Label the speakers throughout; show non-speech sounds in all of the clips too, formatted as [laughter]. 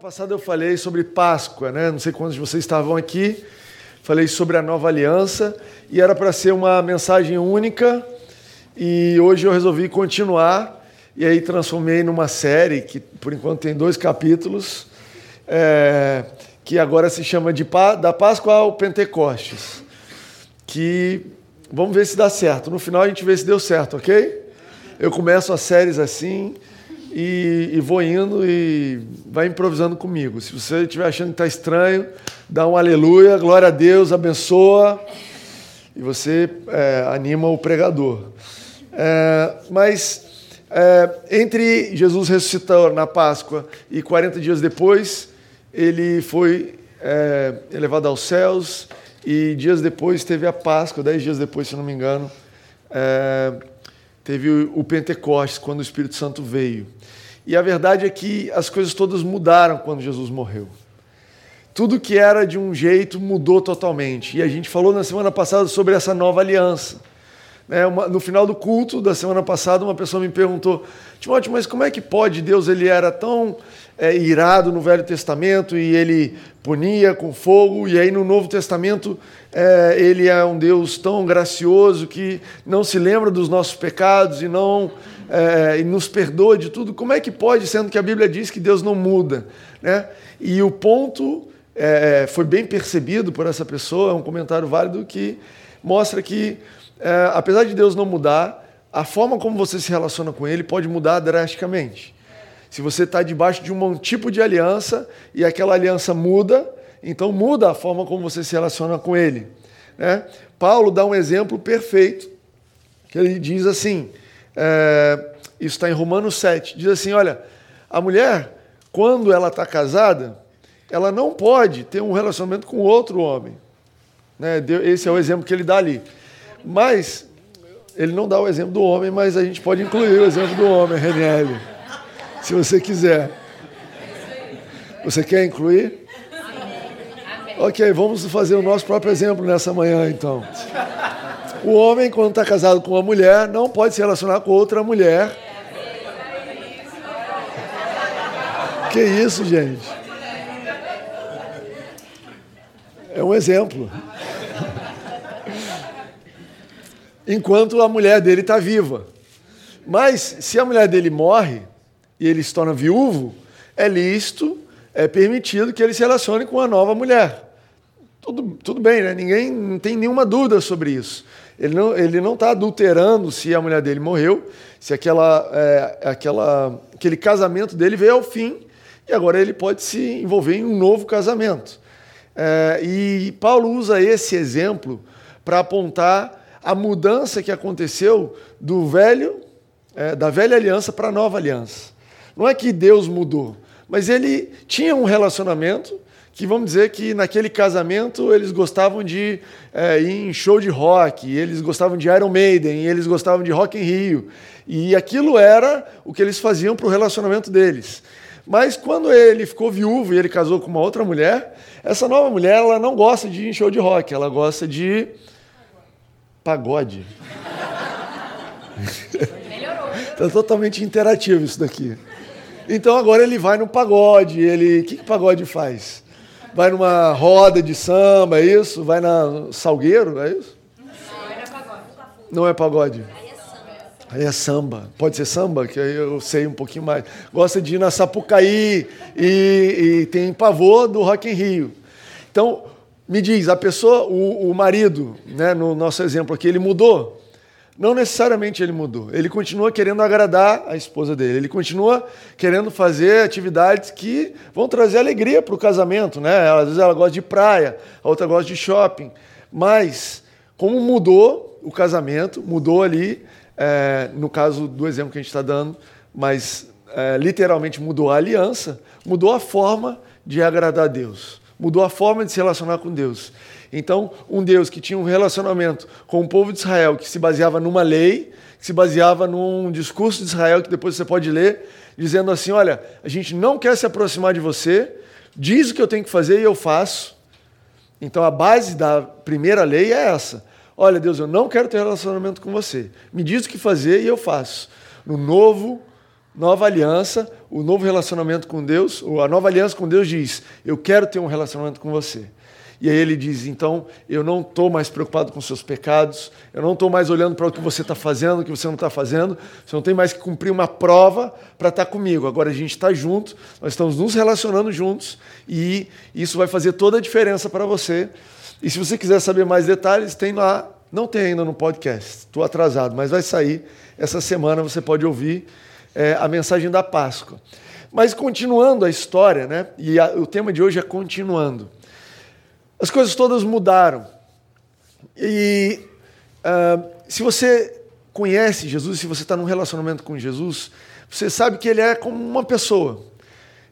Speaker 1: passada eu falei sobre Páscoa, né? Não sei quantos de vocês estavam aqui. Falei sobre a nova aliança e era para ser uma mensagem única. E hoje eu resolvi continuar e aí transformei numa série que por enquanto tem dois capítulos, é, que agora se chama de da Páscoa ao Pentecostes. Que vamos ver se dá certo. No final a gente vê se deu certo, ok? Eu começo as séries assim e, e, vou indo e vai improvisando comigo. Se você estiver achando que está estranho, dá um aleluia, glória a Deus, abençoa e você é, anima o pregador. É, mas é, entre Jesus ressuscitou na Páscoa e 40 dias depois, ele foi é, elevado aos céus e dias depois teve a Páscoa, dez dias depois, se não me engano, é, teve o Pentecostes, quando o Espírito Santo veio. E a verdade é que as coisas todas mudaram quando Jesus morreu. Tudo que era de um jeito mudou totalmente. E a gente falou na semana passada sobre essa nova aliança. É, uma, no final do culto da semana passada, uma pessoa me perguntou: Timóteo, mas como é que pode? Deus ele era tão é, irado no Velho Testamento e ele punia com fogo, e aí no Novo Testamento é, ele é um Deus tão gracioso que não se lembra dos nossos pecados e não é, e nos perdoa de tudo. Como é que pode, sendo que a Bíblia diz que Deus não muda? Né? E o ponto é, foi bem percebido por essa pessoa, é um comentário válido que mostra que é, apesar de Deus não mudar, a forma como você se relaciona com Ele pode mudar drasticamente. Se você está debaixo de um tipo de aliança e aquela aliança muda, então muda a forma como você se relaciona com Ele. Né? Paulo dá um exemplo perfeito, que ele diz assim, é, isso está em Romanos 7, diz assim, olha, a mulher, quando ela está casada, ela não pode ter um relacionamento com outro homem. Né? Esse é o exemplo que ele dá ali. Mas ele não dá o exemplo do homem, mas a gente pode incluir o exemplo do homem, Reniele, se você quiser. Você quer incluir? Ok, vamos fazer o nosso próprio exemplo nessa manhã, então. O homem, quando está casado com uma mulher, não pode se relacionar com outra mulher. Que isso, gente? É um exemplo enquanto a mulher dele está viva. Mas se a mulher dele morre e ele se torna viúvo, é lícito, é permitido que ele se relacione com uma nova mulher. Tudo, tudo bem, né? Ninguém não tem nenhuma dúvida sobre isso. Ele não está ele não tá adulterando se a mulher dele morreu, se aquela, é, aquela, aquele casamento dele veio ao fim e agora ele pode se envolver em um novo casamento. É, e Paulo usa esse exemplo para apontar a mudança que aconteceu do velho, é, da velha aliança para a nova aliança. Não é que Deus mudou, mas ele tinha um relacionamento que vamos dizer que naquele casamento eles gostavam de é, ir em show de rock, eles gostavam de Iron Maiden, eles gostavam de Rock in Rio. E aquilo era o que eles faziam para o relacionamento deles. Mas quando ele ficou viúvo e ele casou com uma outra mulher, essa nova mulher ela não gosta de ir em show de rock, ela gosta de pagode. Melhorou. Está totalmente interativo isso daqui. Então agora ele vai no pagode. Ele, o que, que pagode faz? Vai numa roda de samba, é isso? Vai na salgueiro, é isso? Não, é pagode. É pagode. Aí é samba. Pode ser samba, que aí eu sei um pouquinho mais. Gosta de ir na Sapucaí e, e tem pavor do Rock in Rio. Então, me diz, a pessoa, o, o marido, né, no nosso exemplo aqui, ele mudou? Não necessariamente ele mudou. Ele continua querendo agradar a esposa dele. Ele continua querendo fazer atividades que vão trazer alegria para o casamento. Né? Às vezes ela gosta de praia, a outra gosta de shopping. Mas, como mudou o casamento, mudou ali, é, no caso do exemplo que a gente está dando, mas é, literalmente mudou a aliança, mudou a forma de agradar a Deus mudou a forma de se relacionar com Deus. Então, um Deus que tinha um relacionamento com o povo de Israel que se baseava numa lei, que se baseava num discurso de Israel que depois você pode ler, dizendo assim: olha, a gente não quer se aproximar de você, diz o que eu tenho que fazer e eu faço. Então, a base da primeira lei é essa. Olha, Deus, eu não quero ter relacionamento com você. Me diz o que fazer e eu faço. No novo nova aliança, o novo relacionamento com Deus, a nova aliança com Deus diz: Eu quero ter um relacionamento com você. E aí ele diz: então, eu não estou mais preocupado com seus pecados, eu não estou mais olhando para o que você está fazendo, o que você não está fazendo, você não tem mais que cumprir uma prova para estar tá comigo. Agora a gente está junto, nós estamos nos relacionando juntos e isso vai fazer toda a diferença para você. E se você quiser saber mais detalhes, tem lá, não tem ainda no podcast, estou atrasado, mas vai sair essa semana, você pode ouvir é, a mensagem da Páscoa. Mas continuando a história, né? E a, o tema de hoje é continuando. As coisas todas mudaram. E uh, se você conhece Jesus, se você está num relacionamento com Jesus, você sabe que ele é como uma pessoa.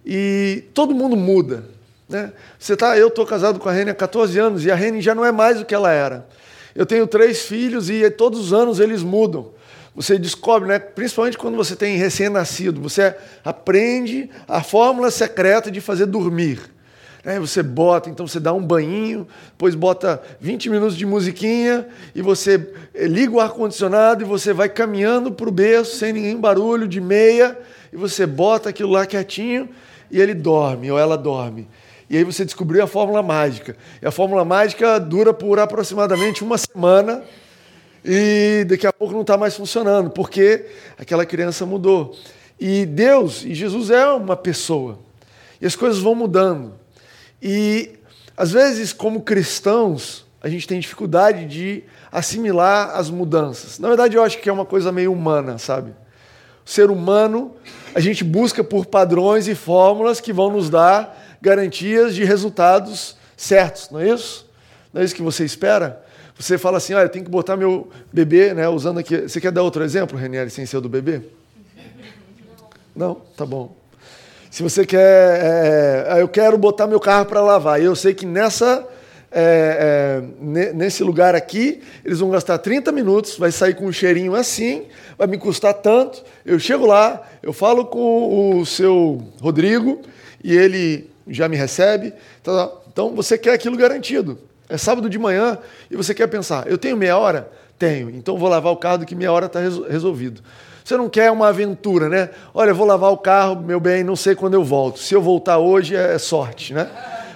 Speaker 1: E todo mundo muda. Né? Você tá, eu estou casado com a Rene há 14 anos e a Rene já não é mais o que ela era. Eu tenho três filhos e todos os anos eles mudam. Você descobre, né, principalmente quando você tem recém-nascido, você aprende a fórmula secreta de fazer dormir. Aí você bota, então você dá um banhinho, depois bota 20 minutos de musiquinha e você eh, liga o ar-condicionado e você vai caminhando para o berço sem nenhum barulho, de meia, e você bota aquilo lá quietinho e ele dorme ou ela dorme. E aí você descobriu a fórmula mágica. E a fórmula mágica dura por aproximadamente uma semana e daqui a pouco não está mais funcionando, porque aquela criança mudou. E Deus e Jesus é uma pessoa. E as coisas vão mudando. E às vezes, como cristãos, a gente tem dificuldade de assimilar as mudanças. Na verdade, eu acho que é uma coisa meio humana, sabe? O ser humano, a gente busca por padrões e fórmulas que vão nos dar garantias de resultados certos, não é isso? Não é isso que você espera? Você fala assim, olha, eu tenho que botar meu bebê, né, usando aqui. Você quer dar outro exemplo, Renieri, sem ser do bebê? Não? Tá bom. Se você quer, é, é eu quero botar meu carro para lavar, e eu sei que nessa, é, é, nesse lugar aqui, eles vão gastar 30 minutos, vai sair com um cheirinho assim, vai me custar tanto. Eu chego lá, eu falo com o seu Rodrigo e ele já me recebe. Então, então você quer aquilo garantido. É sábado de manhã e você quer pensar, eu tenho meia hora? Tenho, então vou lavar o carro que meia hora está resolvido. Você não quer uma aventura, né? Olha, vou lavar o carro, meu bem, não sei quando eu volto. Se eu voltar hoje é sorte, né?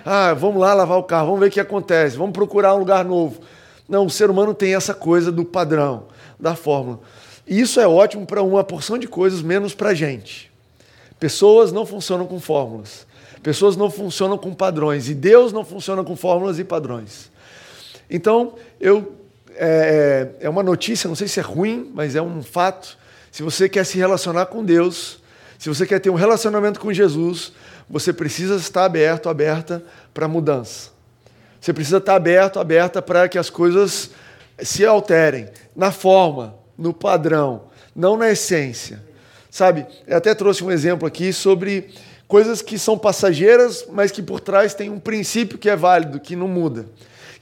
Speaker 1: Ah, vamos lá lavar o carro, vamos ver o que acontece, vamos procurar um lugar novo. Não, o ser humano tem essa coisa do padrão, da fórmula. E isso é ótimo para uma porção de coisas, menos para a gente. Pessoas não funcionam com fórmulas. Pessoas não funcionam com padrões. E Deus não funciona com fórmulas e padrões. Então, eu é, é uma notícia, não sei se é ruim, mas é um fato se você quer se relacionar com Deus, se você quer ter um relacionamento com Jesus, você precisa estar aberto, aberta para mudança. Você precisa estar aberto, aberta para que as coisas se alterem na forma, no padrão, não na essência. Sabe? Eu até trouxe um exemplo aqui sobre coisas que são passageiras, mas que por trás tem um princípio que é válido, que não muda.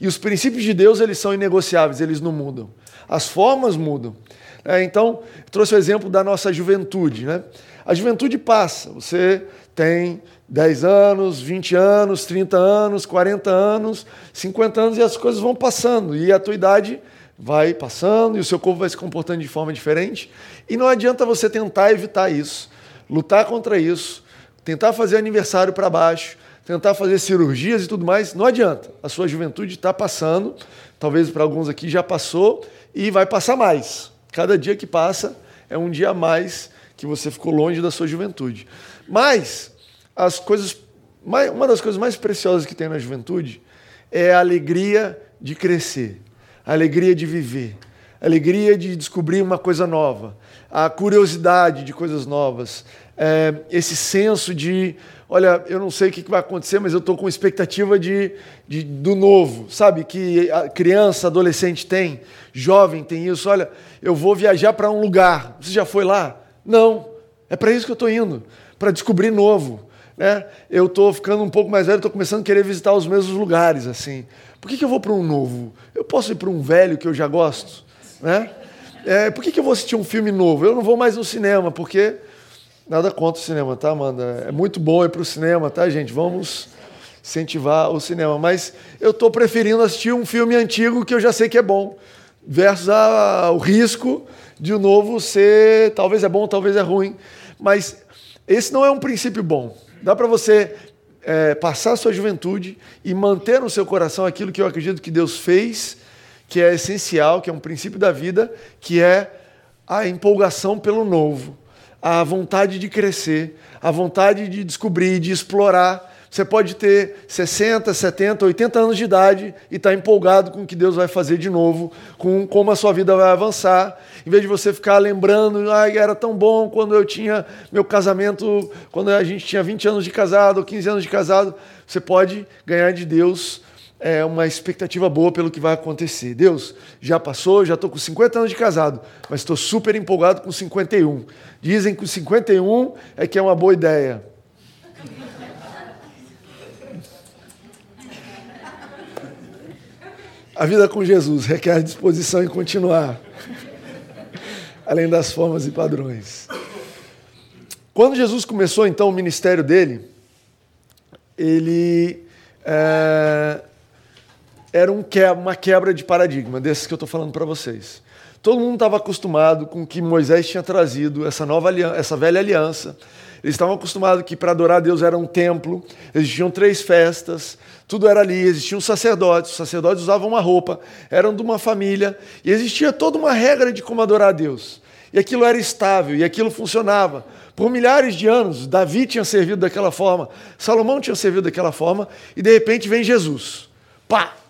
Speaker 1: E os princípios de Deus, eles são inegociáveis, eles não mudam. As formas mudam. É, então, trouxe o exemplo da nossa juventude. Né? A juventude passa, você tem 10 anos, 20 anos, 30 anos, 40 anos, 50 anos e as coisas vão passando. E a tua idade vai passando e o seu corpo vai se comportando de forma diferente. E não adianta você tentar evitar isso, lutar contra isso, tentar fazer aniversário para baixo, tentar fazer cirurgias e tudo mais. Não adianta. A sua juventude está passando, talvez para alguns aqui já passou e vai passar mais. Cada dia que passa é um dia a mais que você ficou longe da sua juventude. Mas as coisas, uma das coisas mais preciosas que tem na juventude é a alegria de crescer, a alegria de viver, a alegria de descobrir uma coisa nova, a curiosidade de coisas novas, é, esse senso de olha, eu não sei o que vai acontecer, mas eu estou com expectativa de, de, do novo, sabe? Que a criança, adolescente tem, jovem tem isso. Olha, eu vou viajar para um lugar. Você já foi lá? Não. É para isso que eu estou indo, para descobrir novo. Né? Eu estou ficando um pouco mais velho, estou começando a querer visitar os mesmos lugares. assim. Por que, que eu vou para um novo? Eu posso ir para um velho que eu já gosto? Né? É, por que, que eu vou assistir um filme novo? Eu não vou mais no cinema, porque Nada contra o cinema, tá, Amanda? É muito bom ir para o cinema, tá, gente? Vamos incentivar o cinema. Mas eu estou preferindo assistir um filme antigo que eu já sei que é bom, versus a, o risco de o novo ser, talvez é bom, talvez é ruim. Mas esse não é um princípio bom. Dá para você é, passar a sua juventude e manter no seu coração aquilo que eu acredito que Deus fez, que é essencial, que é um princípio da vida, que é a empolgação pelo novo, a vontade de crescer, a vontade de descobrir, de explorar. Você pode ter 60, 70, 80 anos de idade e estar tá empolgado com o que Deus vai fazer de novo, com como a sua vida vai avançar. Em vez de você ficar lembrando, ah, era tão bom quando eu tinha meu casamento, quando a gente tinha 20 anos de casado ou 15 anos de casado, você pode ganhar de Deus é, uma expectativa boa pelo que vai acontecer. Deus, já passou, já estou com 50 anos de casado, mas estou super empolgado com 51. Dizem que o 51 é que é uma boa ideia. A vida com Jesus requer disposição em continuar, além das formas e padrões. Quando Jesus começou então o ministério dele, ele é, era um que, uma quebra de paradigma, desses que eu estou falando para vocês. Todo mundo estava acostumado com que Moisés tinha trazido, essa nova aliança, essa velha aliança. Eles estavam acostumados que para adorar Deus era um templo, existiam três festas, tudo era ali, existiam sacerdotes, os sacerdotes usavam uma roupa, eram de uma família, e existia toda uma regra de como adorar Deus. E aquilo era estável, e aquilo funcionava. Por milhares de anos, Davi tinha servido daquela forma, Salomão tinha servido daquela forma, e de repente vem Jesus. Pá!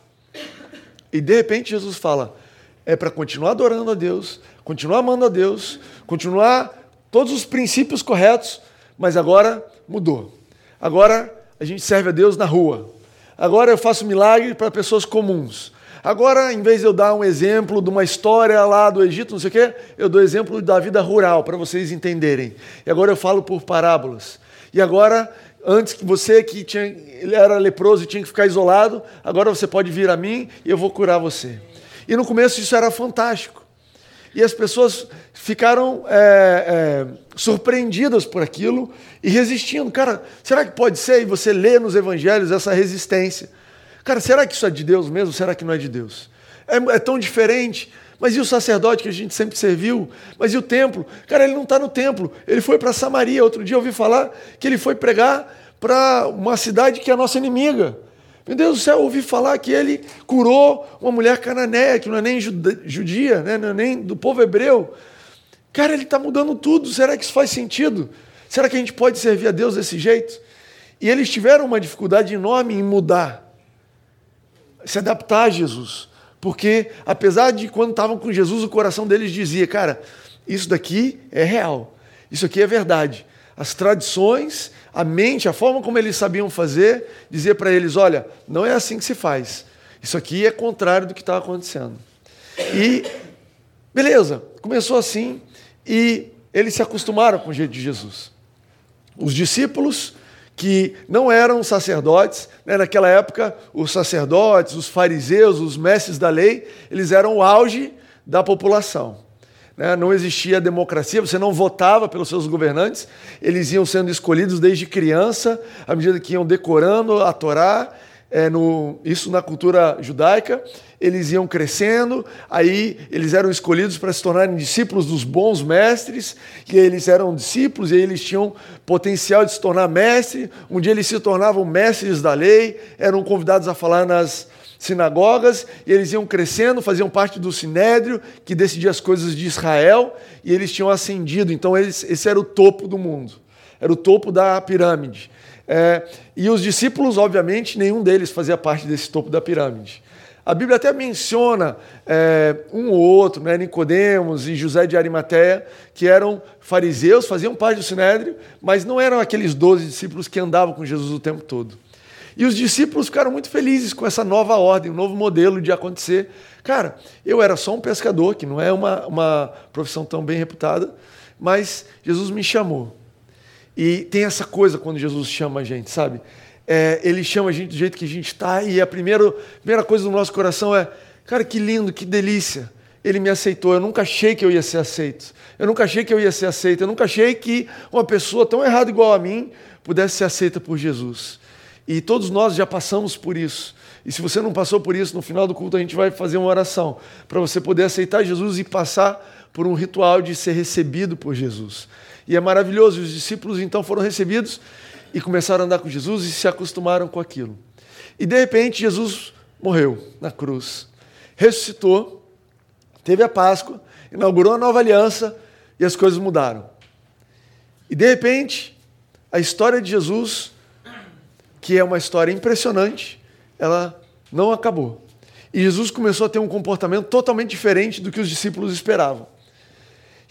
Speaker 1: E de repente Jesus fala: é para continuar adorando a Deus, continuar amando a Deus, continuar todos os princípios corretos, mas agora mudou. Agora a gente serve a Deus na rua. Agora eu faço milagre para pessoas comuns. Agora, em vez de eu dar um exemplo de uma história lá do Egito, não sei o quê, eu dou exemplo da vida rural, para vocês entenderem. E agora eu falo por parábolas. E agora, antes que você que tinha, ele era leproso e tinha que ficar isolado, agora você pode vir a mim e eu vou curar você. E no começo isso era fantástico. E as pessoas ficaram é, é, surpreendidas por aquilo e resistindo. Cara, será que pode ser? E você lê nos evangelhos essa resistência. Cara, será que isso é de Deus mesmo? Será que não é de Deus? É, é tão diferente. Mas e o sacerdote que a gente sempre serviu? Mas e o templo? Cara, ele não está no templo. Ele foi para Samaria. Outro dia eu ouvi falar que ele foi pregar para uma cidade que é a nossa inimiga. Meu Deus do céu, eu ouvi falar que ele curou uma mulher cananeia, que não é nem judia, né? não é nem do povo hebreu. Cara, ele está mudando tudo. Será que isso faz sentido? Será que a gente pode servir a Deus desse jeito? E eles tiveram uma dificuldade enorme em mudar, se adaptar a Jesus. Porque, apesar de quando estavam com Jesus, o coração deles dizia: Cara, isso daqui é real, isso aqui é verdade. As tradições, a mente, a forma como eles sabiam fazer, dizia para eles: Olha, não é assim que se faz. Isso aqui é contrário do que está acontecendo. E, beleza, começou assim, e eles se acostumaram com o jeito de Jesus. Os discípulos, que não eram sacerdotes, né? naquela época, os sacerdotes, os fariseus, os mestres da lei, eles eram o auge da população. Né? Não existia democracia, você não votava pelos seus governantes, eles iam sendo escolhidos desde criança, à medida que iam decorando a Torá, é, no, isso na cultura judaica, eles iam crescendo, aí eles eram escolhidos para se tornarem discípulos dos bons mestres, e eles eram discípulos e eles tinham potencial de se tornar mestre. Um dia eles se tornavam mestres da lei, eram convidados a falar nas sinagogas, e eles iam crescendo, faziam parte do sinédrio, que decidia as coisas de Israel, e eles tinham ascendido. Então, eles, esse era o topo do mundo, era o topo da pirâmide. É, e os discípulos, obviamente, nenhum deles fazia parte desse topo da pirâmide. A Bíblia até menciona é, um ou outro, né, Nicodemos e José de Arimateia, que eram fariseus, faziam parte do Sinédrio, mas não eram aqueles doze discípulos que andavam com Jesus o tempo todo. E os discípulos ficaram muito felizes com essa nova ordem, um novo modelo de acontecer. Cara, eu era só um pescador, que não é uma, uma profissão tão bem reputada, mas Jesus me chamou. E tem essa coisa quando Jesus chama a gente, sabe? é, ele chama a gente do jeito que a gente está, e a primeira, primeira coisa do nosso coração é: cara, que lindo, que delícia. Ele me aceitou. Eu nunca achei que eu ia ser aceito. Eu nunca achei que eu ia ser aceito. Eu nunca achei que uma pessoa tão errada igual a mim pudesse ser aceita por Jesus. E todos nós já passamos por isso. E se você não passou por isso, no final do culto a gente vai fazer uma oração para você poder aceitar Jesus e passar por um ritual de ser recebido por Jesus. E é maravilhoso. E os discípulos então foram recebidos e começaram a andar com Jesus e se acostumaram com aquilo. E de repente Jesus morreu na cruz, ressuscitou, teve a Páscoa, inaugurou a nova aliança e as coisas mudaram. E de repente, a história de Jesus, que é uma história impressionante, ela não acabou. E Jesus começou a ter um comportamento totalmente diferente do que os discípulos esperavam.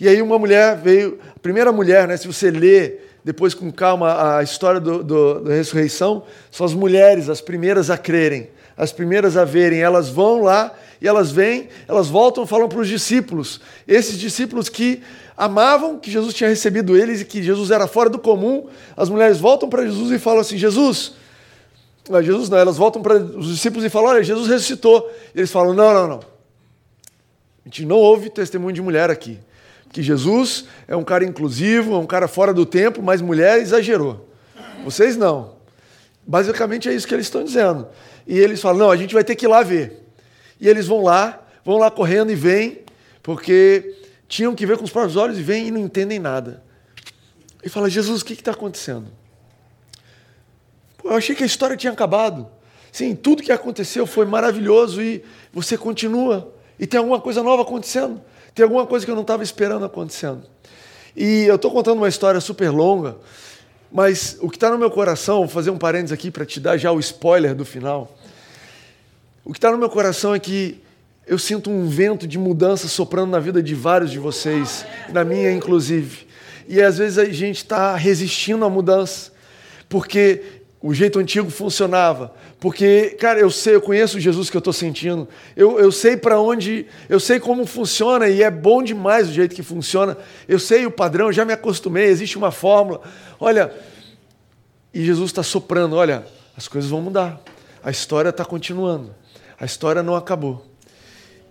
Speaker 1: E aí uma mulher veio, a primeira mulher, né, se você lê depois com calma a história do, do, da ressurreição, são as mulheres as primeiras a crerem, as primeiras a verem. Elas vão lá e elas vêm, elas voltam falam para os discípulos. Esses discípulos que amavam que Jesus tinha recebido eles e que Jesus era fora do comum, as mulheres voltam para Jesus e falam assim: Jesus, Jesus não, elas voltam para os discípulos e falam: Olha, Jesus ressuscitou. E eles falam: Não, não, não. A gente não ouve testemunho de mulher aqui que Jesus é um cara inclusivo, é um cara fora do tempo, mas mulher exagerou. Vocês não. Basicamente é isso que eles estão dizendo. E eles falam: não, a gente vai ter que ir lá ver. E eles vão lá, vão lá correndo e vêm, porque tinham que ver com os próprios olhos e vêm e não entendem nada. E fala: Jesus, o que está acontecendo? Pô, eu achei que a história tinha acabado. Sim, tudo que aconteceu foi maravilhoso e você continua. E tem alguma coisa nova acontecendo. Tem alguma coisa que eu não estava esperando acontecendo. E eu estou contando uma história super longa, mas o que está no meu coração, vou fazer um parênteses aqui para te dar já o spoiler do final. O que está no meu coração é que eu sinto um vento de mudança soprando na vida de vários de vocês, na minha inclusive. E às vezes a gente está resistindo à mudança, porque o jeito antigo funcionava. Porque, cara, eu sei, eu conheço o Jesus que eu estou sentindo. Eu, eu sei para onde, eu sei como funciona e é bom demais o jeito que funciona. Eu sei o padrão, já me acostumei, existe uma fórmula. Olha, e Jesus está soprando: olha, as coisas vão mudar. A história está continuando. A história não acabou.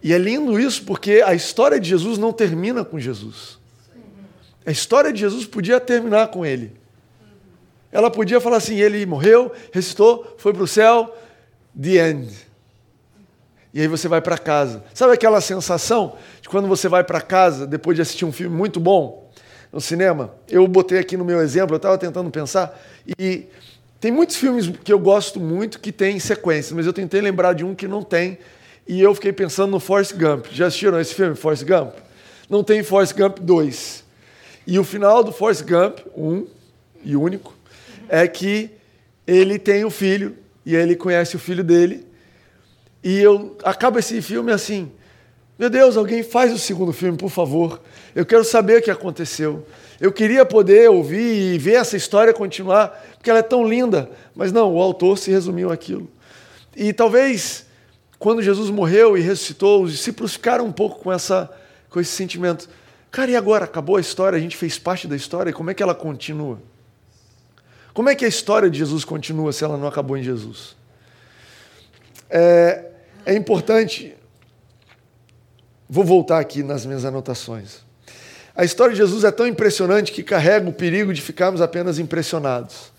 Speaker 1: E é lindo isso porque a história de Jesus não termina com Jesus. A história de Jesus podia terminar com ele. Ela podia falar assim: ele morreu, ressuscitou, foi para o céu, the end. E aí você vai para casa. Sabe aquela sensação de quando você vai para casa depois de assistir um filme muito bom no cinema? Eu botei aqui no meu exemplo, eu estava tentando pensar, e tem muitos filmes que eu gosto muito que tem sequências, mas eu tentei lembrar de um que não tem, e eu fiquei pensando no Forrest Gump. Já assistiram esse filme, Forrest Gump? Não tem Forrest Gump 2. E o final do Forrest Gump, um e único, é que ele tem um filho e ele conhece o filho dele. E eu acabo esse filme assim: meu Deus, alguém faz o segundo filme, por favor. Eu quero saber o que aconteceu. Eu queria poder ouvir e ver essa história continuar, porque ela é tão linda. Mas não, o autor se resumiu aquilo. E talvez, quando Jesus morreu e ressuscitou, os discípulos ficaram um pouco com, essa, com esse sentimento. Cara, e agora? Acabou a história, a gente fez parte da história, e como é que ela continua? Como é que a história de Jesus continua se ela não acabou em Jesus? É, é importante. Vou voltar aqui nas minhas anotações. A história de Jesus é tão impressionante que carrega o perigo de ficarmos apenas impressionados.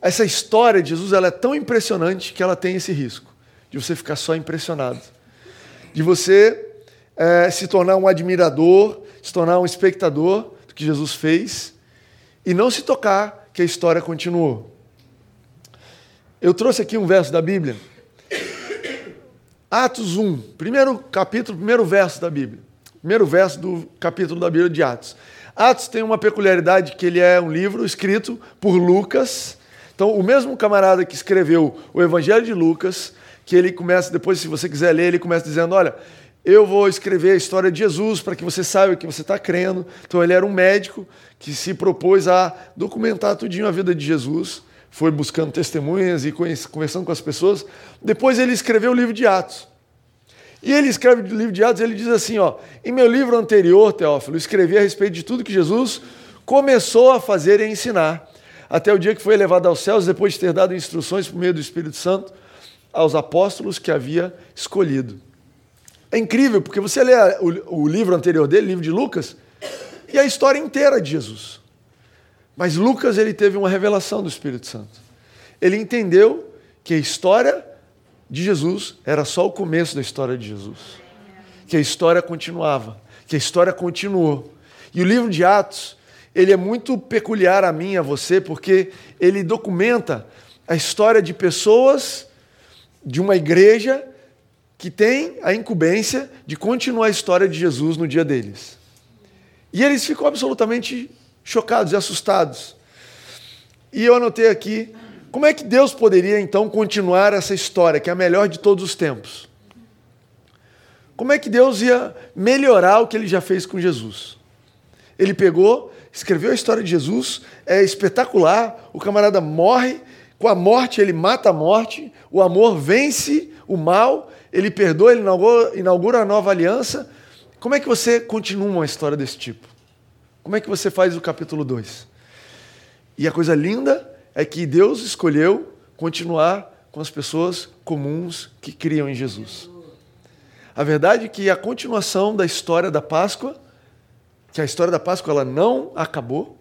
Speaker 1: Essa história de Jesus ela é tão impressionante que ela tem esse risco de você ficar só impressionado, de você é, se tornar um admirador, se tornar um espectador do que Jesus fez e não se tocar que a história continuou. Eu trouxe aqui um verso da Bíblia. Atos 1, primeiro capítulo, primeiro verso da Bíblia. Primeiro verso do capítulo da Bíblia de Atos. Atos tem uma peculiaridade que ele é um livro escrito por Lucas. Então, o mesmo camarada que escreveu o Evangelho de Lucas, que ele começa, depois, se você quiser ler, ele começa dizendo: Olha, eu vou escrever a história de Jesus para que você saiba que você está crendo. Então ele era um médico que se propôs a documentar tudinho a vida de Jesus, foi buscando testemunhas e conversando com as pessoas. Depois ele escreveu o livro de Atos. E ele escreve o livro de Atos, ele diz assim, ó: "Em meu livro anterior, Teófilo, escrevi a respeito de tudo que Jesus começou a fazer e a ensinar, até o dia que foi elevado aos céus, depois de ter dado instruções por meio do Espírito Santo aos apóstolos que havia escolhido." É incrível, porque você lê o, livro anterior dele, o livro de Lucas, e a história inteira de Jesus. Mas Lucas ele teve uma revelação do Espírito Santo. Ele entendeu que a história de Jesus era só o começo da história de Jesus. Que a história continuava, que a história continuou E o livro de Atos, ele é muito peculiar a mim e a você, porque ele documenta a história de pessoas de uma igreja que tem a incumbência de continuar a história de Jesus no dia deles. E eles ficam absolutamente chocados e assustados. E eu anotei aqui como é que Deus poderia então continuar essa história, que é a melhor de todos os tempos? Como é que Deus ia melhorar o que ele já fez com Jesus? Ele pegou, escreveu a história de Jesus, é espetacular. O camarada morre, com a morte ele mata a morte, o amor vence o mal, ele perdoa, ele inaugura, inaugura a nova aliança. Como é que você continua uma história desse tipo? Como é que você faz o capítulo 2? E a coisa linda é que Deus escolheu continuar com as pessoas comuns que criam em Jesus. A verdade é que a continuação da história da Páscoa, que a história da Páscoa ela não acabou,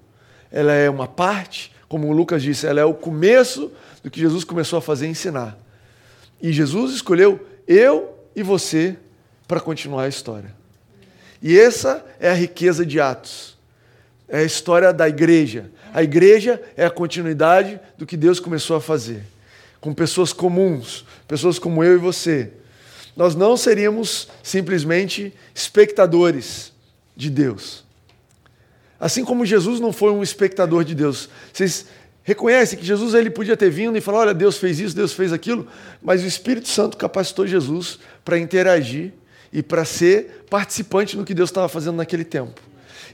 Speaker 1: ela é uma parte, como o Lucas disse, ela é o começo do que Jesus começou a fazer e ensinar. E Jesus escolheu eu e você para continuar a história. E essa é a riqueza de Atos. É a história da igreja, a igreja é a continuidade do que Deus começou a fazer, com pessoas comuns, pessoas como eu e você. Nós não seríamos simplesmente espectadores de Deus. Assim como Jesus não foi um espectador de Deus. Vocês reconhecem que Jesus ele podia ter vindo e falar: olha, Deus fez isso, Deus fez aquilo, mas o Espírito Santo capacitou Jesus para interagir e para ser participante no que Deus estava fazendo naquele tempo.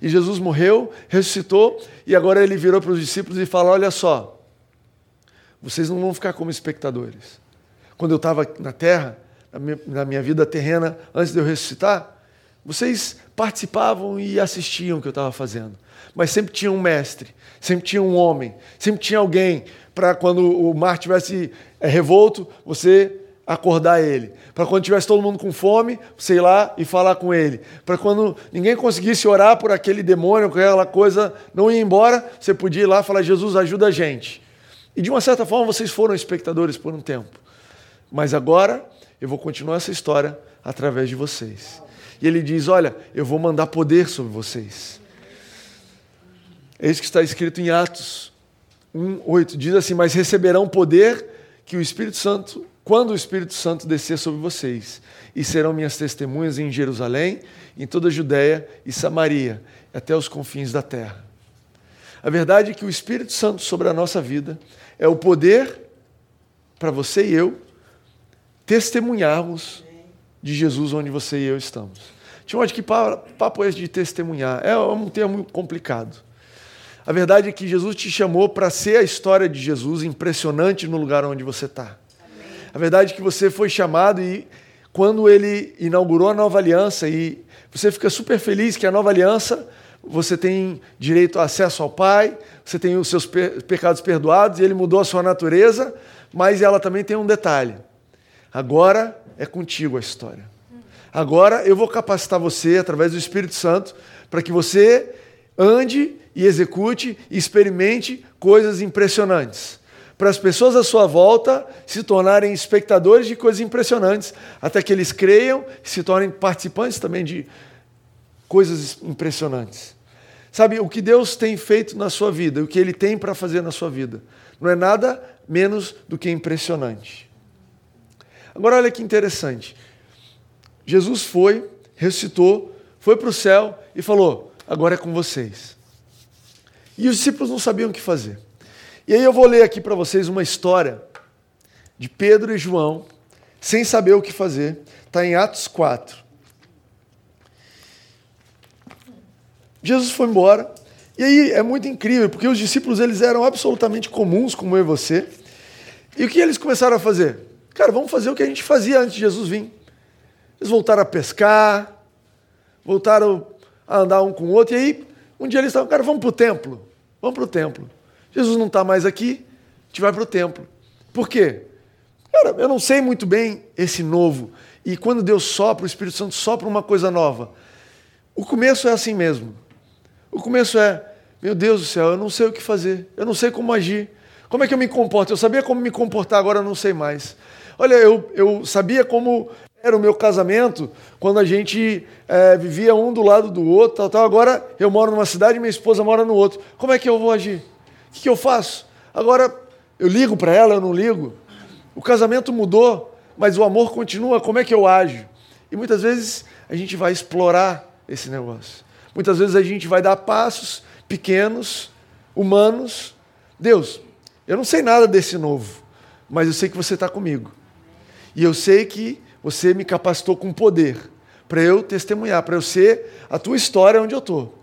Speaker 1: E Jesus morreu, ressuscitou, e agora ele virou para os discípulos e fala: Olha só, vocês não vão ficar como espectadores. Quando eu estava na terra, na minha, vida terrena, antes de eu ressuscitar, vocês participavam e assistiam o que eu estava fazendo. Mas sempre tinha um mestre, sempre tinha um homem, sempre tinha alguém para quando o mar estivesse é, revolto, você acordar ele. Para quando tivesse todo mundo com fome, ir lá e falar com ele. Para quando ninguém conseguisse orar por aquele demônio, aquela coisa não ir embora, você podia ir lá e falar: Jesus, ajuda a gente. E de uma certa forma vocês foram espectadores por um tempo. Mas agora eu vou continuar essa história através de vocês. E ele diz: Olha, eu vou mandar poder sobre vocês. É isso que está escrito em Atos 1:8. Diz assim: Mas receberão poder que o Espírito Santo quando o Espírito Santo descer sobre vocês, e serão minhas testemunhas em Jerusalém, em toda a Judéia e Samaria, até os confins da terra. A verdade é que o Espírito Santo sobre a nossa vida é o poder para você e eu testemunharmos de Jesus onde você e eu estamos. Timóteo, que papo é esse de testemunhar? É um termo complicado. A verdade é que Jesus te chamou para ser a história de Jesus impressionante no lugar onde você está. A verdade é que você foi chamado e quando ele inaugurou a nova aliança e você fica super feliz que a nova aliança você tem direito a acesso ao Pai, você tem os seus pecados perdoados e ele mudou a sua natureza, mas ela também tem um detalhe. Agora é contigo a história. Agora eu vou capacitar você através do Espírito Santo para que você ande e execute e experimente coisas impressionantes para as pessoas à sua volta se tornarem espectadores de coisas impressionantes, até que eles creiam e se tornem participantes também de coisas impressionantes. Sabe, o que Deus tem feito na sua vida, o que Ele tem para fazer na sua vida, não é nada menos do que impressionante. Agora, olha que interessante. Jesus foi, ressuscitou, foi para o céu e falou: agora é com vocês. E os discípulos não sabiam o que fazer. E aí eu vou ler aqui para vocês uma história de Pedro e João, sem saber o que fazer. Está em Atos 4. Jesus foi embora. E aí é muito incrível, porque os discípulos eles eram absolutamente comuns, como eu e você. E o que eles começaram a fazer? Cara, vamos fazer o que a gente fazia antes de Jesus vir. Eles voltaram a pescar, voltaram a andar um com o outro. E aí, um dia eles estavam, cara, vamos para o templo. Vamos para o templo. Jesus não está mais aqui, a gente vai para o templo. Por quê? Cara, eu não sei muito bem esse novo. E quando Deus sopra, o Espírito Santo sopra uma coisa nova. O começo é assim mesmo. O começo é, meu Deus do céu, eu não sei o que fazer, eu não sei como agir. Como é que eu me comporto? Eu sabia como me comportar, agora eu não sei mais. Olha, eu, eu sabia como era o meu casamento quando a gente é, vivia um do lado do outro, tal, tal. Agora eu moro numa cidade e minha esposa mora no outro. Como é que eu vou agir? O que, que eu faço? Agora eu ligo para ela, eu não ligo. O casamento mudou, mas o amor continua. Como é que eu ajo? E muitas vezes a gente vai explorar esse negócio. Muitas vezes a gente vai dar passos pequenos, humanos. Deus, eu não sei nada desse novo, mas eu sei que você está comigo. E eu sei que você me capacitou com poder para eu testemunhar, para eu ser a tua história onde eu estou.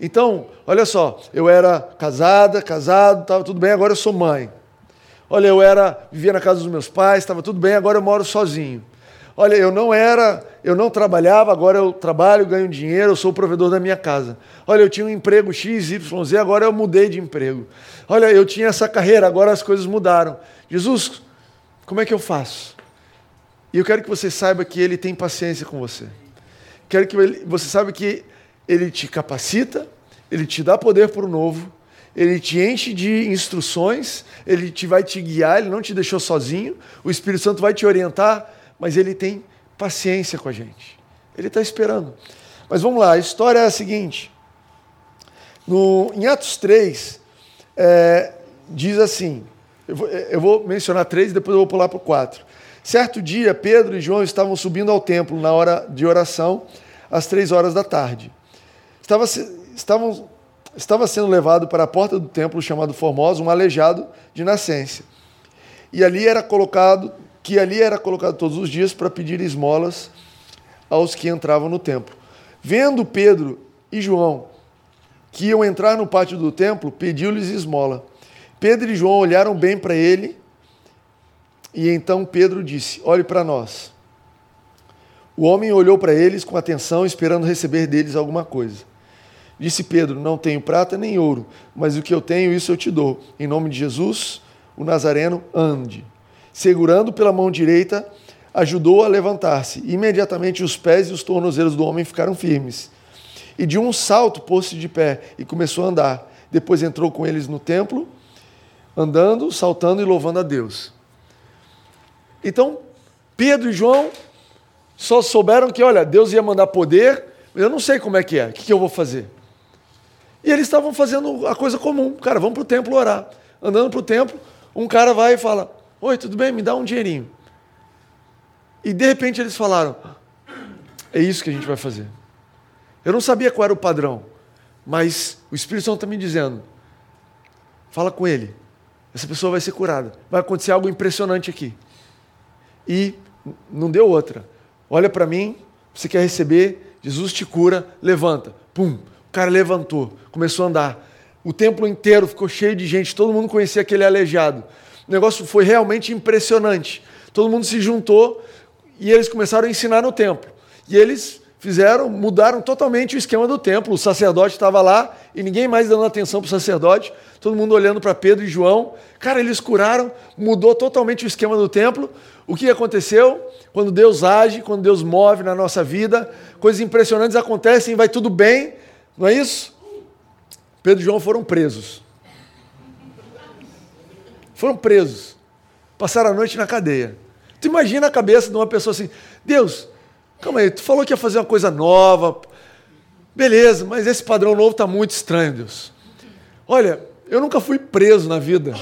Speaker 1: Então, olha só, eu era casada, casado, estava tudo bem, agora eu sou mãe. Olha, eu era vivia na casa dos meus pais, estava tudo bem, agora eu moro sozinho. Olha, eu não era, eu não trabalhava, agora eu trabalho, ganho dinheiro, eu sou o provedor da minha casa. Olha, eu tinha um emprego X, Y, Z, agora eu mudei de emprego. Olha, eu tinha essa carreira, agora as coisas mudaram. Jesus, como é que eu faço? E eu quero que você saiba que Ele tem paciência com você. Quero que você saiba que Ele te capacita, Ele te dá poder para o novo, Ele te enche de instruções, Ele te vai te guiar, Ele não te deixou sozinho, o Espírito Santo vai te orientar mas ele tem paciência com a gente. Ele está esperando. Mas vamos lá, a história é a seguinte. No, em Atos 3, é, diz assim: eu vou, eu vou mencionar três e depois eu vou pular para o 4. Certo dia, Pedro e João estavam subindo ao templo na hora de oração, às três horas da tarde. Estava, estavam, estava sendo levado para a porta do templo chamado Formosa um aleijado de nascença. E ali era colocado que ali era colocado todos os dias para pedir esmolas aos que entravam no templo. Vendo Pedro e João que iam entrar no pátio do templo, pediu-lhes esmola. Pedro e João olharam bem para ele e então Pedro disse: Olhe para nós. O homem olhou para eles com atenção, esperando receber deles alguma coisa. Disse Pedro: Não tenho prata nem ouro, mas o que eu tenho, isso eu te dou. Em nome de Jesus, o Nazareno, ande segurando pela mão direita, ajudou a levantar-se. Imediatamente os pés e os tornozelos do homem ficaram firmes. E de um salto pôs-se de pé e começou a andar. Depois entrou com eles no templo, andando, saltando e louvando a Deus. Então, Pedro e João só souberam que, olha, Deus ia mandar poder, eu não sei como é que é, o que eu vou fazer? E eles estavam fazendo a coisa comum, cara, vamos para o templo orar. Andando para o templo, um cara vai e fala: Oi, tudo bem? Me dá um dinheirinho. E de repente eles falaram: É isso que a gente vai fazer. Eu não sabia qual era o padrão, mas o Espírito Santo está me dizendo: Fala com ele. Essa pessoa vai ser curada. Vai acontecer algo impressionante aqui. E não deu outra. Olha para mim, você quer receber, Jesus te cura, levanta. Pum, cara levantou, começou a andar. O templo inteiro ficou cheio de gente, todo mundo conhecia aquele aleijado. O negócio foi realmente impressionante. Todo mundo se juntou e eles começaram a ensinar no templo. E eles fizeram, mudaram totalmente o esquema do templo. O sacerdote estava lá e ninguém mais dando atenção para o sacerdote, todo mundo olhando para Pedro e João. Cara, eles curaram, mudou totalmente o esquema do templo. O que aconteceu? Quando Deus age, quando Deus move na nossa vida, coisas impressionantes acontecem, vai tudo bem, não é isso? Pedro e João foram presos. Foram presos. Passaram a noite na cadeia. Tu imagina a cabeça de uma pessoa assim: Deus, calma aí, tu falou que ia fazer uma coisa nova. Beleza, mas esse padrão novo está muito estranho, Deus. Olha, eu nunca fui preso na vida.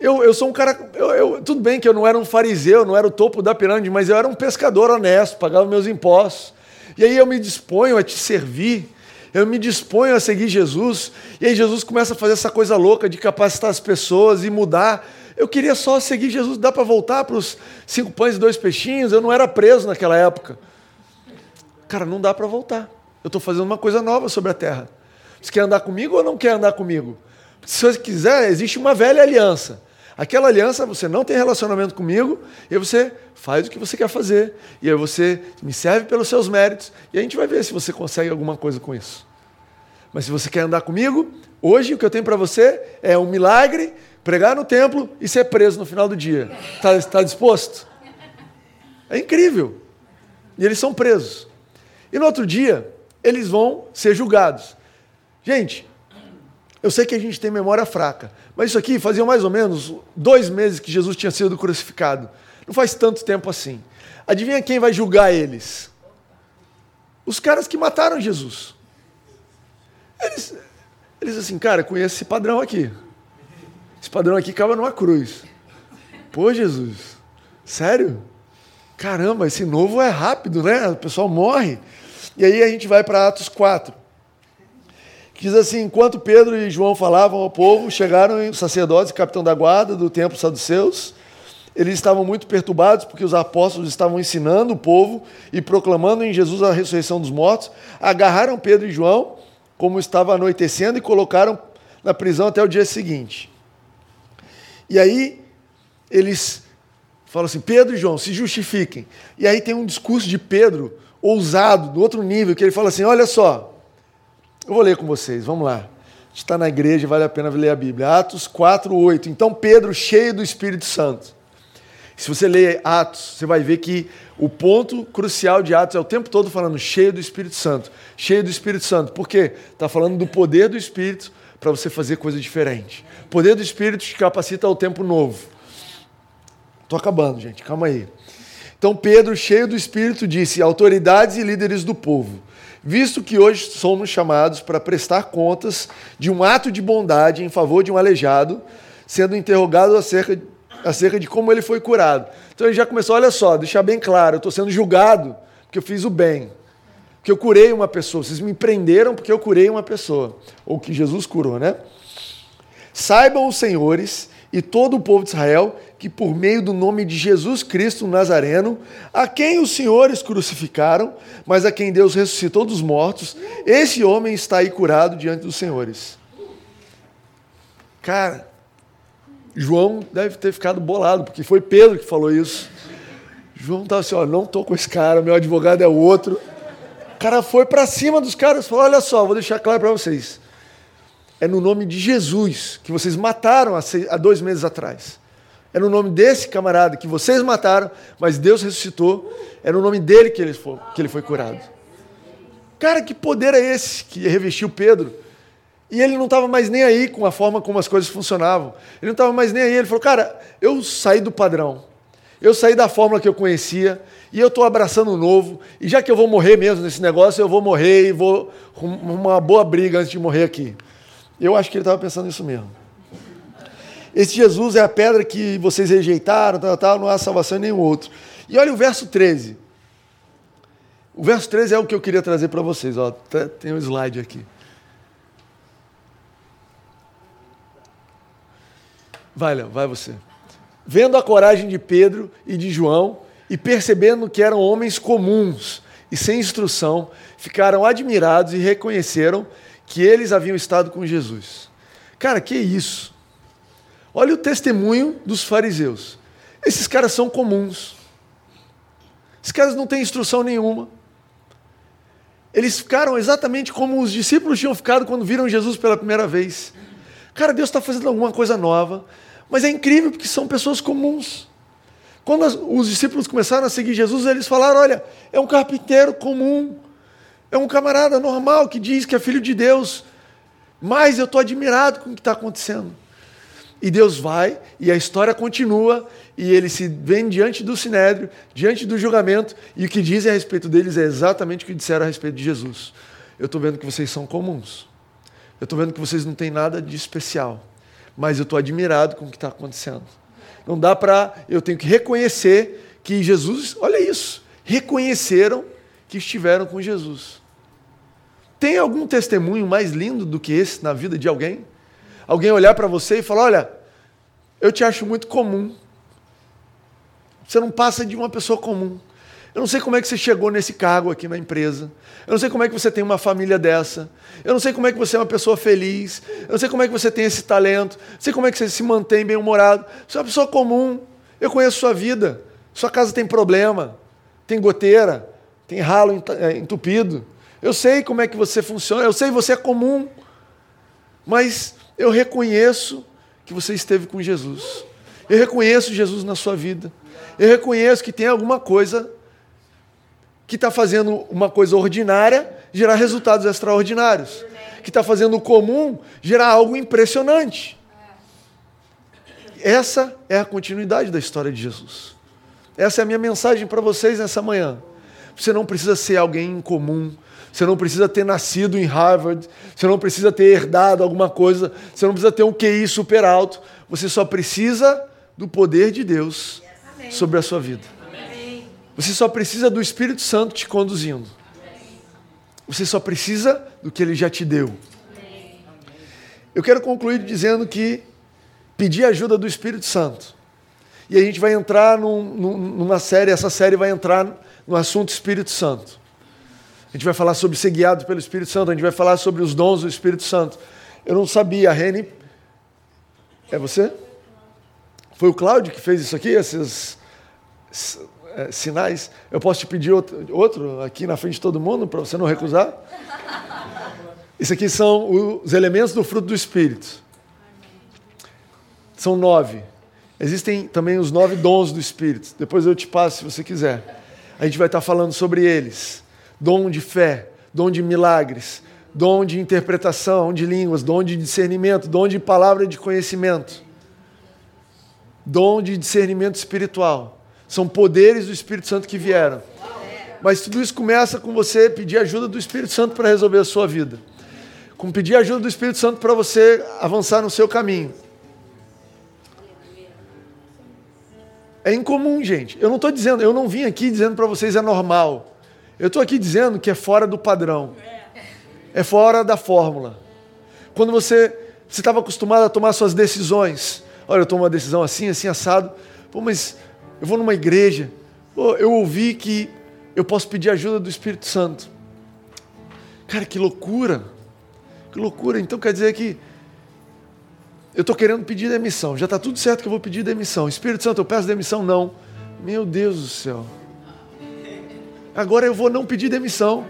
Speaker 1: Eu, eu sou um cara. Eu, eu, tudo bem que eu não era um fariseu, não era o topo da pirâmide, mas eu era um pescador honesto, pagava meus impostos. E aí eu me disponho a te servir eu me disponho a seguir Jesus, e aí Jesus começa a fazer essa coisa louca de capacitar as pessoas e mudar. Eu queria só seguir Jesus, dá para voltar para os cinco pães e dois peixinhos? Eu não era preso naquela época. Cara, não dá para voltar. Eu estou fazendo uma coisa nova sobre a terra. Você quer andar comigo ou não quer andar comigo? Se você quiser, existe uma velha aliança. Aquela aliança, você não tem relacionamento comigo, e você faz o que você quer fazer, e aí você me serve pelos seus méritos, e a gente vai ver se você consegue alguma coisa com isso. Mas se você quer andar comigo, hoje o que eu tenho para você é um milagre, pregar no templo e ser preso no final do dia. Está tá disposto? É incrível. E eles são presos. E no outro dia, eles vão ser julgados. Gente, Eu sei que a gente tem memória fraca, mas isso aqui fazia mais ou menos dois meses que Jesus tinha sido crucificado. Não faz tanto tempo assim. Adivinha quem vai julgar eles? Os caras que mataram Jesus. Eles, eles assim, cara, conheço esse padrão aqui. Esse padrão aqui acaba numa cruz. Pô, Jesus, sério? Caramba, esse novo é rápido, né? O pessoal morre. E aí a gente vai para Atos 4. Diz assim: enquanto Pedro e João falavam ao povo, chegaram os sacerdotes e capitão da guarda do templo saduceus. Eles estavam muito perturbados porque os apóstolos estavam ensinando o povo e proclamando em Jesus a ressurreição dos mortos. Agarraram Pedro e João, como estava anoitecendo, e colocaram na prisão até o dia seguinte. E aí eles falam assim: Pedro e João, se justifiquem. E aí tem um discurso de Pedro ousado, do outro nível, que ele fala assim: olha só, eu vou ler com vocês, vamos lá. A gente está na igreja, vale a pena ler a Bíblia. Atos 4, 8. Então Pedro, cheio do Espírito Santo. Se você ler Atos, você vai ver que o ponto crucial de Atos é o tempo todo falando cheio do Espírito Santo. Cheio do Espírito Santo. Por quê? Está falando do poder do Espírito para você fazer coisa diferente. O poder do Espírito te capacita ao tempo novo. Estou acabando, gente, calma aí. Então Pedro, cheio do Espírito, disse: autoridades e líderes do povo, visto que hoje somos chamados para prestar contas de um ato de bondade em favor de um aleijado, sendo interrogado acerca, acerca de como ele foi curado. Então ele já começou: olha só, deixar bem claro, eu estou sendo julgado porque eu fiz o bem, porque eu curei uma pessoa. Vocês me prenderam porque eu curei uma pessoa, ou que Jesus curou, né? Saibam os senhores e todo o povo de Israel que, por meio do nome de Jesus Cristo Nazareno, a quem os senhores crucificaram, mas a quem Deus ressuscitou dos mortos, esse homem está aí curado diante dos senhores. Cara, João deve ter ficado bolado, porque foi Pedro que falou isso. João estava assim: ó, não estou com esse cara, meu advogado é outro. O cara foi para cima dos caras e falou: olha só, vou deixar claro para vocês é no nome de Jesus, que vocês mataram há dois meses atrás. É no nome desse camarada que vocês mataram, mas Deus ressuscitou. É no nome dele que ele foi, que ele foi curado. Cara, que poder é esse que revestiu Pedro? E ele não estava mais nem aí com a forma como as coisas funcionavam. Ele não estava mais nem aí. Ele falou: Cara, eu saí do padrão. Eu saí da fórmula que eu conhecia e eu estou abraçando o novo. E já que eu vou morrer mesmo nesse negócio, eu vou morrer e vou uma boa briga antes de morrer aqui. Eu acho que ele estava pensando nisso mesmo. Esse Jesus é a pedra que vocês rejeitaram, tal, tal, não há salvação em nenhum outro. E olha o verso 13. O verso 13 é o que eu queria trazer para vocês. Ó. Tem um slide aqui. Vai, Léo, vai você. Vendo a coragem de Pedro e de João, e percebendo que eram homens comuns e sem instrução, ficaram admirados e reconheceram que eles haviam estado com Jesus. Cara, que isso? Olha o testemunho dos fariseus. Esses caras são comuns. Esses caras não têm instrução nenhuma. Eles ficaram exatamente como os discípulos tinham ficado quando viram Jesus pela primeira vez. Cara, Deus está fazendo alguma coisa nova. Mas é incrível porque são pessoas comuns. Quando os discípulos começaram a seguir Jesus, eles falaram: olha, é um carpinteiro comum é um camarada normal que diz que é filho de Deus, mas eu estou admirado com o que está acontecendo. E Deus vai, e a história continua, e ele se vem diante do sinédrio, diante do julgamento, e o que dizem a respeito deles é exatamente o que disseram a respeito de Jesus. Eu estou vendo que vocês são comuns. Eu estou vendo que vocês não têm nada de especial. Mas eu estou admirado com o que está acontecendo. Não dá para. Eu tenho que reconhecer que Jesus. Olha isso. Reconheceram que estiveram com Jesus. Tem algum testemunho mais lindo do que esse na vida de alguém? Alguém olhar para você e falar: Olha, eu te acho muito comum. Você não passa de uma pessoa comum. Eu não sei como é que você chegou nesse cargo aqui na empresa. Eu não sei como é que você tem uma família dessa. Eu não sei como é que você é uma pessoa feliz. Eu não sei como é que você tem esse talento. Eu não sei como é que você se mantém bem-humorado. Você é uma pessoa comum. Eu conheço sua vida. Sua casa tem problema. Tem goteira. Tem ralo é, entupido. Eu sei como é que você funciona, eu sei que você é comum, mas eu reconheço que você esteve com Jesus. Eu reconheço Jesus na sua vida. Eu reconheço que tem alguma coisa que está fazendo uma coisa ordinária gerar resultados extraordinários. que está fazendo o comum gerar algo impressionante. Essa é a continuidade da história de Jesus. Essa é a minha mensagem para vocês nessa manhã. Você não precisa ser alguém comum, você não precisa ter nascido em Harvard, você não precisa ter herdado alguma coisa, você não precisa ter um QI super alto, você só precisa do poder de Deus sobre a sua vida. Você só precisa do Espírito Santo te conduzindo. Você só precisa do que ele já te deu. Eu quero concluir dizendo que pedir ajuda do Espírito Santo. E a gente vai entrar num, numa série, essa série vai entrar no assunto Espírito Santo. A gente vai falar sobre ser guiado pelo Espírito Santo, a gente vai falar sobre os dons do Espírito Santo. Eu não sabia, a Reni. É você? Foi o Cláudio que fez isso aqui, esses é, sinais. Eu posso te pedir outro, outro aqui na frente de todo mundo para você não recusar? Isso aqui são os elementos do fruto do Espírito. São nove. Existem também os nove dons do Espírito. Depois eu te passo se você quiser. A gente vai estar falando sobre eles: dom de fé, dom de milagres, dom de interpretação de línguas, dom de discernimento, dom de palavra de conhecimento, dom de discernimento espiritual. São poderes do Espírito Santo que vieram. Mas tudo isso começa com você pedir ajuda do Espírito Santo para resolver a sua vida. Com pedir ajuda do Espírito Santo para você avançar no seu caminho. É incomum, gente. Eu não estou dizendo, eu não vim aqui dizendo para vocês é normal. Eu estou aqui dizendo que é fora do padrão. É fora da fórmula. Quando você estava acostumado a tomar suas decisões. Olha, eu tomo uma decisão assim, assim, assado. Pô, mas eu vou numa igreja, eu ouvi que eu posso pedir ajuda do Espírito Santo. Cara, que loucura! Que loucura! Então quer dizer que eu estou querendo pedir demissão. Já está tudo certo que eu vou pedir demissão. Espírito Santo, eu peço demissão? Não. Meu Deus do céu. Agora eu vou não pedir demissão.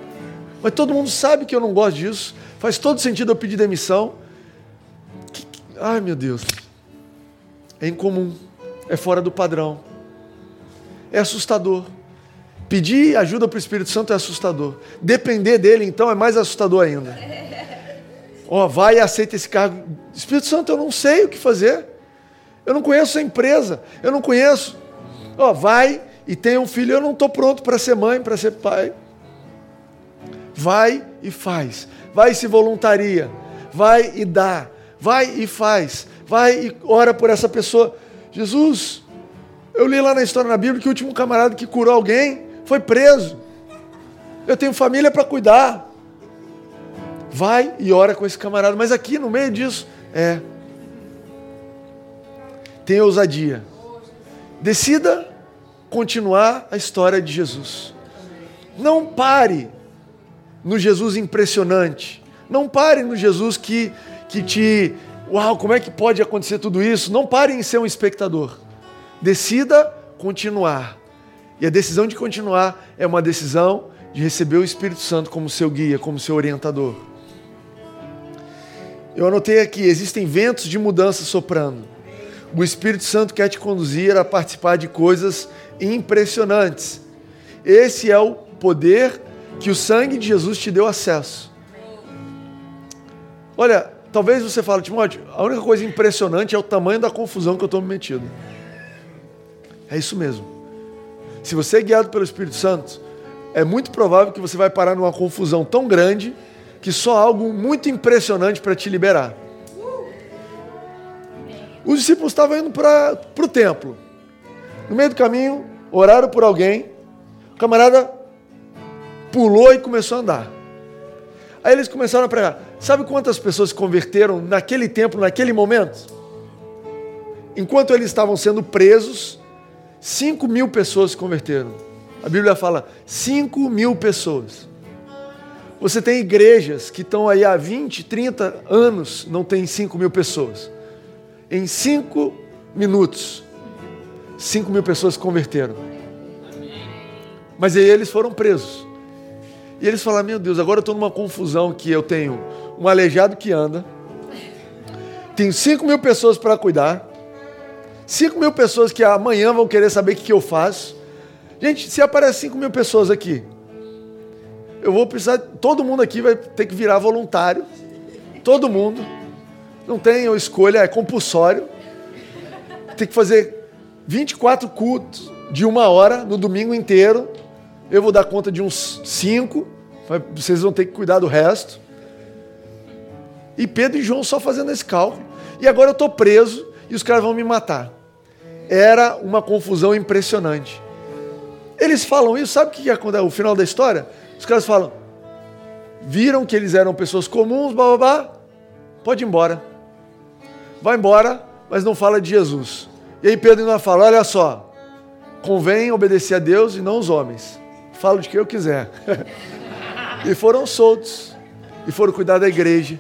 Speaker 1: Mas todo mundo sabe que eu não gosto disso. Faz todo sentido eu pedir demissão. Ai, meu Deus. É incomum. É fora do padrão é assustador. Pedir ajuda para o Espírito Santo é assustador. Depender dele, então, é mais assustador ainda. Ó, oh, vai e aceita esse cargo. Espírito Santo, eu não sei o que fazer. Eu não conheço a empresa. Eu não conheço. Ó, oh, vai e tenha um filho. Eu não estou pronto para ser mãe, para ser pai. Vai e faz. Vai e se voluntaria. Vai e dá. Vai e faz. Vai e ora por essa pessoa. Jesus, eu li lá na história na Bíblia que o último camarada que curou alguém foi preso. Eu tenho família para cuidar. Vai e ora com esse camarada. Mas aqui no meio disso, é. Tenha ousadia. Decida continuar a história de Jesus. Não pare no Jesus impressionante. Não pare no Jesus que, que te. Uau, como é que pode acontecer tudo isso? Não pare em ser um espectador. Decida continuar. E a decisão de continuar é uma decisão de receber o Espírito Santo como seu guia, como seu orientador. Eu anotei aqui: existem ventos de mudança soprando. O Espírito Santo quer te conduzir a participar de coisas impressionantes. Esse é o poder que o sangue de Jesus te deu acesso. Olha, talvez você fale, Timóteo, a única coisa impressionante é o tamanho da confusão que eu estou me metido. É isso mesmo. Se você é guiado pelo Espírito Santo, é muito provável que você vai parar numa confusão tão grande que só algo muito impressionante para te liberar. Os discípulos estavam indo para o templo. No meio do caminho, oraram por alguém. O camarada pulou e começou a andar. Aí eles começaram a pregar. Sabe quantas pessoas se converteram naquele templo, naquele momento? Enquanto eles estavam sendo presos, 5 mil pessoas se converteram. A Bíblia fala 5 mil pessoas. Você tem igrejas que estão aí há 20, 30 anos, não tem 5 mil pessoas. Em 5 minutos, 5 mil pessoas se converteram. Mas aí eles foram presos. E eles falaram: Meu Deus, agora eu estou numa confusão que eu tenho um aleijado que anda, tenho 5 mil pessoas para cuidar, 5 mil pessoas que amanhã vão querer saber o que, eu faço. Gente, se aparece 5 mil pessoas aqui, eu vou precisar, todo mundo aqui vai ter que virar voluntário Todo mundo. Não tem escolha, é compulsório. Tem que fazer 24 cultos de uma hora no domingo inteiro. Eu vou dar conta de uns cinco. Vocês vão ter que cuidar do resto. E Pedro e João só fazendo esse cálculo. E agora eu estou preso e os caras vão me matar. Era uma confusão impressionante. Eles falam isso, sabe o que é o final da história? Os caras falam, viram que eles eram pessoas comuns, babá, pode ir embora. Vai embora, mas não fala de Jesus. E aí Pedro ainda fala, olha só, convém obedecer a Deus e não os homens. Falo de quem eu quiser. [laughs] e foram soltos. E foram cuidar da igreja.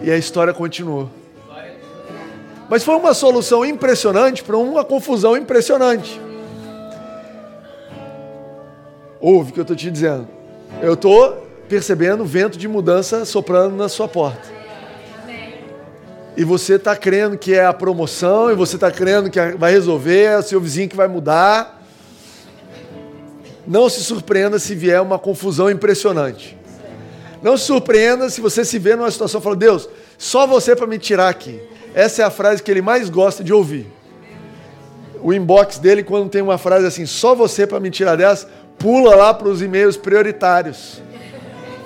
Speaker 1: E a história continuou. Mas foi uma solução impressionante para uma confusão impressionante. Ouve o que eu estou te dizendo. Eu estou percebendo o vento de mudança soprando na sua porta. E você está crendo que é a promoção, e você está crendo que vai resolver, é o seu vizinho que vai mudar. Não se surpreenda se vier uma confusão impressionante. Não se surpreenda se você se vê numa situação e fala, Deus, só você para me tirar aqui. Essa é a frase que ele mais gosta de ouvir. O inbox dele, quando tem uma frase assim, só você para me tirar dessa, pula lá para os e-mails prioritários.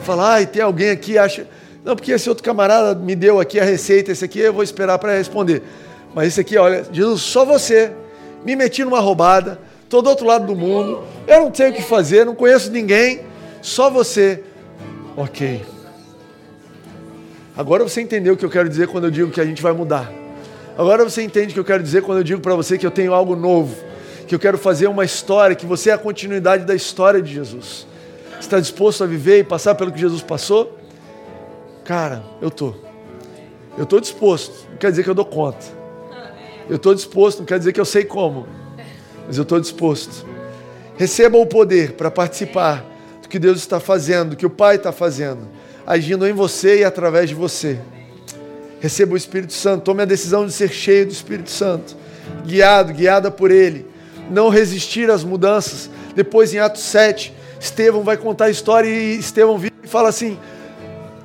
Speaker 1: Fala, ai, tem alguém aqui, acha. Não, porque esse outro camarada me deu aqui a receita, esse aqui eu vou esperar para responder. Mas esse aqui, olha, Jesus, só você. Me meti numa roubada, estou do outro lado do mundo, eu não tenho o que fazer, não conheço ninguém, só você. Ok. Agora você entendeu o que eu quero dizer quando eu digo que a gente vai mudar. Agora você entende o que eu quero dizer quando eu digo para você que eu tenho algo novo, que eu quero fazer uma história, que você é a continuidade da história de Jesus. Está disposto a viver e passar pelo que Jesus passou? Cara, eu estou. Eu estou disposto. Não quer dizer que eu dou conta. Eu estou disposto, não quer dizer que eu sei como. Mas eu estou disposto. Receba o poder para participar do que Deus está fazendo, do que o Pai está fazendo agindo em você e através de você. Receba o Espírito Santo, tome a decisão de ser cheio do Espírito Santo, guiado, guiada por Ele. Não resistir às mudanças. Depois, em Atos 7, Estevão vai contar a história e Estevão vira e fala assim: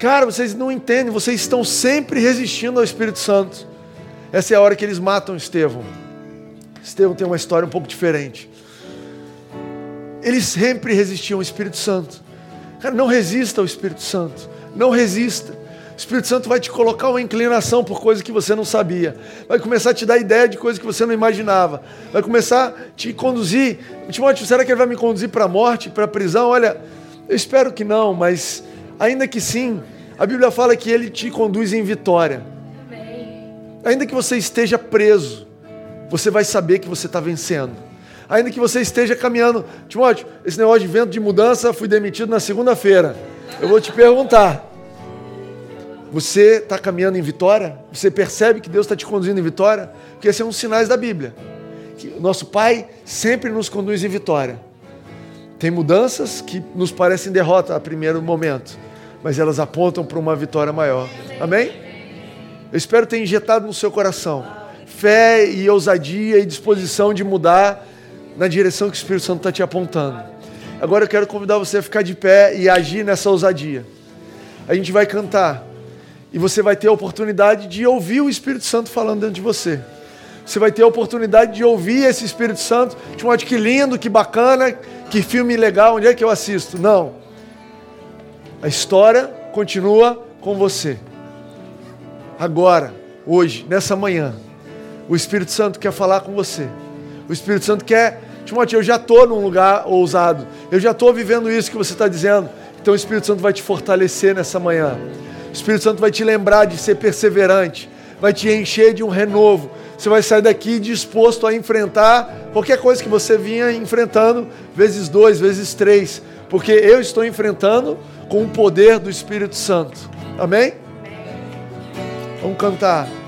Speaker 1: Cara, vocês não entendem, vocês estão sempre resistindo ao Espírito Santo. Essa é a hora que eles matam Estevão. Estevão tem uma história um pouco diferente. Eles sempre resistiam ao Espírito Santo. Cara, não resista ao Espírito Santo. Não resista. O Espírito Santo vai te colocar uma inclinação por coisas que você não sabia. Vai começar a te dar ideia de coisas que você não imaginava. Vai começar a te conduzir. Timóteo, será que ele vai me conduzir para a morte, para a prisão? Olha, eu espero que não, mas ainda que sim, a Bíblia fala que ele te conduz em vitória. Ainda que você esteja preso, você vai saber que você está vencendo ainda que você esteja caminhando. Timóteo, esse negócio de vento de mudança, fui demitido na segunda-feira. Eu vou te perguntar: você está caminhando em vitória? Você percebe que Deus está te conduzindo em vitória? Porque esses são os sinais da Bíblia. Que nosso Pai sempre nos conduz em vitória. Tem mudanças que nos parecem derrota a primeiro momento, mas elas apontam para uma vitória maior. Amém? Eu espero ter injetado no seu coração fé e ousadia e disposição de mudar na direção que o Espírito Santo está te apontando. Agora eu quero convidar você a ficar de pé e agir nessa ousadia. A gente vai cantar e você vai ter a oportunidade de ouvir o Espírito Santo falando dentro de você. Você vai ter a oportunidade de ouvir esse Espírito Santo. Timóteo, que lindo, que bacana, que filme legal, onde é que eu assisto? Não. A história continua com você. Agora, hoje, nessa manhã, o Espírito Santo quer falar com você. O Espírito Santo quer, Timóteo, eu já estou num lugar ousado, eu já estou vivendo isso que você está dizendo. Então o Espírito Santo vai te fortalecer nessa manhã. O Espírito Santo vai te lembrar de ser perseverante, vai te encher de um renovo. Você vai sair daqui disposto a enfrentar qualquer coisa que você vinha enfrentando, vezes dois, vezes três, porque eu estou enfrentando com o poder do Espírito Santo. Amém? Vamos cantar.